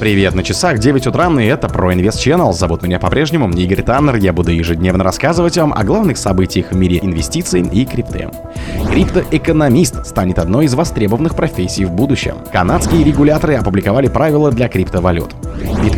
Привет, на часах 9 утра, и это про Инвест Channel. Зовут меня по-прежнему Игорь Таннер. Я буду ежедневно рассказывать вам о главных событиях в мире инвестиций и крипты. Криптоэкономист станет одной из востребованных профессий в будущем. Канадские регуляторы опубликовали правила для криптовалют.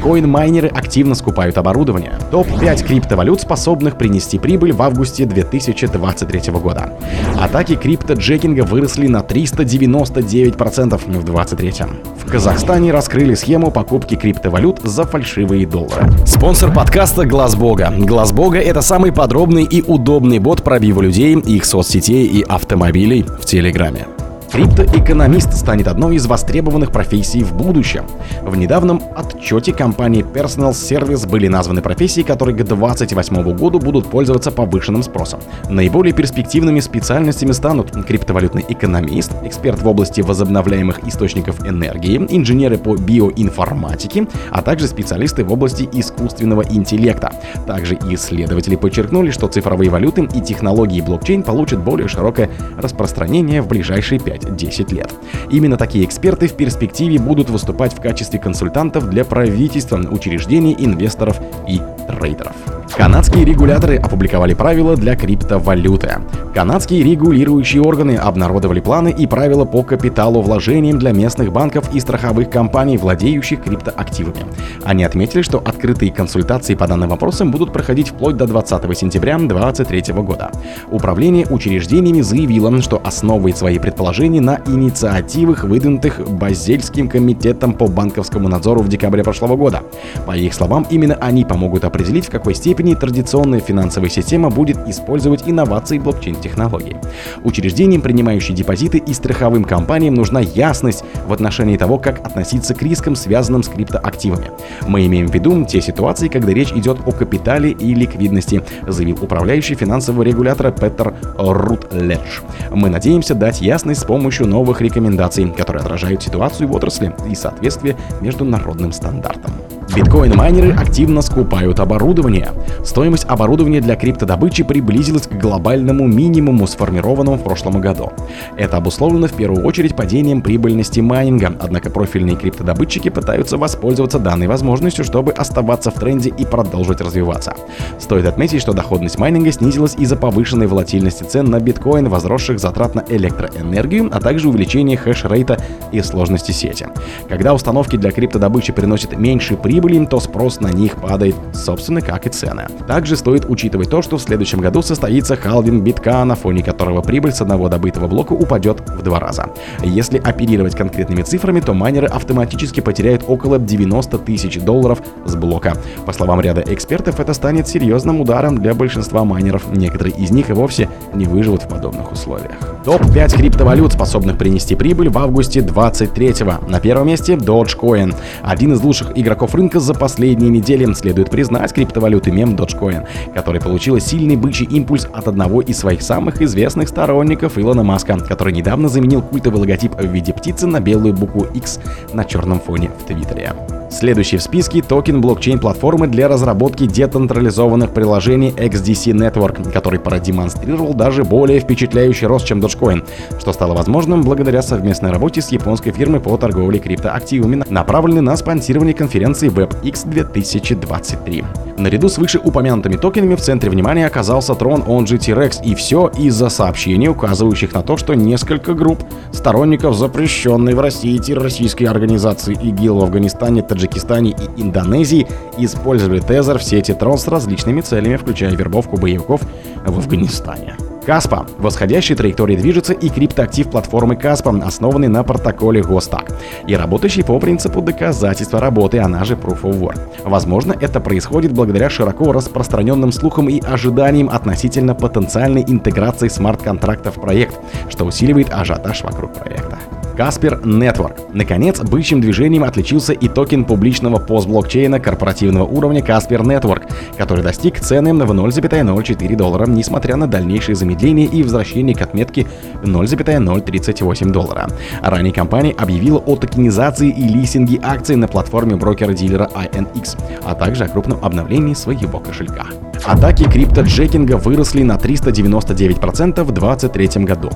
Биткоин-майнеры активно скупают оборудование. Топ-5 криптовалют, способных принести прибыль в августе 2023 года. Атаки крипто-джекинга выросли на 399% в 2023. В Казахстане раскрыли схему покупки криптовалют за фальшивые доллары. Спонсор подкаста Глаз Бога. Глаз Бога это самый подробный и удобный бот пробива людей, их соцсетей и автомобилей в Телеграме. Криптоэкономист станет одной из востребованных профессий в будущем. В недавнем отчете компании Personal Service были названы профессии, которые к 2028 году будут пользоваться повышенным спросом. Наиболее перспективными специальностями станут криптовалютный экономист, эксперт в области возобновляемых источников энергии, инженеры по биоинформатике, а также специалисты в области искусственного интеллекта. Также исследователи подчеркнули, что цифровые валюты и технологии блокчейн получат более широкое распространение в ближайшие 5 5-10 лет. Именно такие эксперты в перспективе будут выступать в качестве консультантов для правительства, учреждений, инвесторов и трейдеров. Канадские регуляторы опубликовали правила для криптовалюты. Канадские регулирующие органы обнародовали планы и правила по капиталу вложениям для местных банков и страховых компаний, владеющих криптоактивами. Они отметили, что открытые консультации по данным вопросам будут проходить вплоть до 20 сентября 2023 года. Управление учреждениями заявило, что основывает свои предположения на инициативах, выдвинутых Базельским комитетом по банковскому надзору в декабре прошлого года. По их словам, именно они помогут определить, в какой степени степени традиционная финансовая система будет использовать инновации блокчейн-технологий. Учреждениям, принимающим депозиты и страховым компаниям нужна ясность в отношении того, как относиться к рискам, связанным с криптоактивами. Мы имеем в виду те ситуации, когда речь идет о капитале и ликвидности, заявил управляющий финансового регулятора Петер Рутледж. Мы надеемся дать ясность с помощью новых рекомендаций, которые отражают ситуацию в отрасли и соответствие международным стандартам. Биткоин-майнеры активно скупают оборудование. Стоимость оборудования для криптодобычи приблизилась к глобальному минимуму, сформированному в прошлом году. Это обусловлено в первую очередь падением прибыльности майнинга, однако профильные криптодобытчики пытаются воспользоваться данной возможностью, чтобы оставаться в тренде и продолжить развиваться. Стоит отметить, что доходность майнинга снизилась из-за повышенной волатильности цен на биткоин, возросших затрат на электроэнергию, а также увеличения хеш-рейта и сложности сети. Когда установки для криптодобычи приносят меньший прибыль, прибыли, то спрос на них падает, собственно, как и цены. Также стоит учитывать то, что в следующем году состоится халвинг битка, на фоне которого прибыль с одного добытого блока упадет в два раза. Если оперировать конкретными цифрами, то майнеры автоматически потеряют около 90 тысяч долларов с блока. По словам ряда экспертов, это станет серьезным ударом для большинства майнеров. Некоторые из них и вовсе не выживут в подобных условиях. Топ-5 криптовалют, способных принести прибыль в августе 23 -го. На первом месте Dogecoin. Один из лучших игроков рынка за последние недели. Следует признать криптовалюты мем Dogecoin, который получила сильный бычий импульс от одного из своих самых известных сторонников Илона Маска, который недавно заменил культовый логотип в виде птицы на белую букву X на черном фоне в Твиттере. Следующий в списке токен блокчейн-платформы для разработки децентрализованных приложений XDC Network, который продемонстрировал даже более впечатляющий рост, чем Dogecoin, что стало возможным благодаря совместной работе с японской фирмой по торговле криптоактивами, направленной на спонсирование конференции WebX 2023. Наряду с вышеупомянутыми токенами в центре внимания оказался Tron, он же T-Rex, и все из-за сообщений, указывающих на то, что несколько групп сторонников запрещенной в России террористической организации ИГИЛ в Афганистане, Таджикистане и Индонезии использовали Тезер в сети Tron с различными целями, включая вербовку боевиков в Афганистане. Каспа. Восходящей траектории движется и криптоактив платформы Каспа, основанный на протоколе Гостак и работающий по принципу доказательства работы, она же Proof of Work. Возможно, это происходит благодаря широко распространенным слухам и ожиданиям относительно потенциальной интеграции смарт-контрактов в проект, что усиливает ажиотаж вокруг проекта. Каспер Network. Наконец, бычьим движением отличился и токен публичного постблокчейна корпоративного уровня Каспер Network, который достиг цены в 0,04 доллара, несмотря на дальнейшее замедление и возвращение к отметке 0,038 доллара. Ранее компания объявила о токенизации и листинге акций на платформе брокера-дилера INX, а также о крупном обновлении своего кошелька. Атаки криптоджекинга выросли на 399% в 2023 году.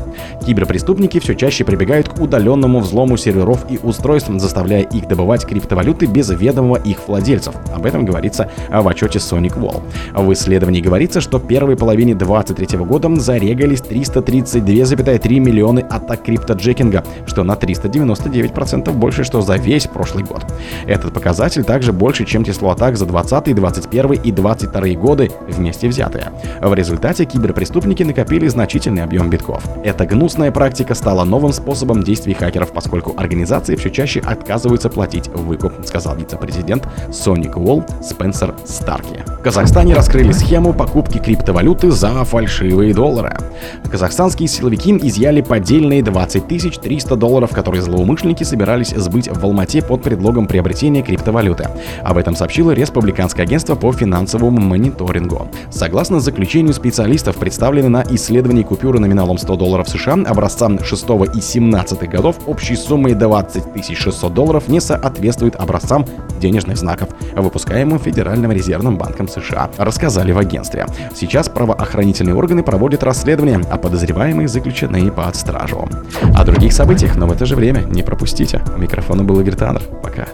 Киберпреступники все чаще прибегают к удаленному удаленному взлому серверов и устройств, заставляя их добывать криптовалюты без ведомого их владельцев. Об этом говорится в отчете Sonic Wall. В исследовании говорится, что в первой половине 2023 года зарегались 332,3 миллионы атак криптоджекинга, что на 399% больше, что за весь прошлый год. Этот показатель также больше, чем число атак за 20, 21 и 22 годы вместе взятые. В результате киберпреступники накопили значительный объем битков. Эта гнусная практика стала новым способом действий хакеров, поскольку организации все чаще отказываются платить выкуп, сказал вице-президент Sonic Wall Спенсер Старки. В Казахстане раскрыли схему покупки криптовалюты за фальшивые доллары. Казахстанские силовики изъяли поддельные 20 300 долларов, которые злоумышленники собирались сбыть в Алмате под предлогом приобретения криптовалюты. Об этом сообщило Республиканское агентство по финансовому мониторингу. Согласно заключению специалистов, представлены на исследовании купюры номиналом 100 долларов США образца 6 и 17 годов общей суммой 20 600 долларов не соответствует образцам денежных знаков, выпускаемым Федеральным резервным банком США, рассказали в агентстве. Сейчас правоохранительные органы проводят расследование, а подозреваемые заключены под стражу. О других событиях, но в это же время не пропустите. У микрофона был Игорь Таннер. Пока.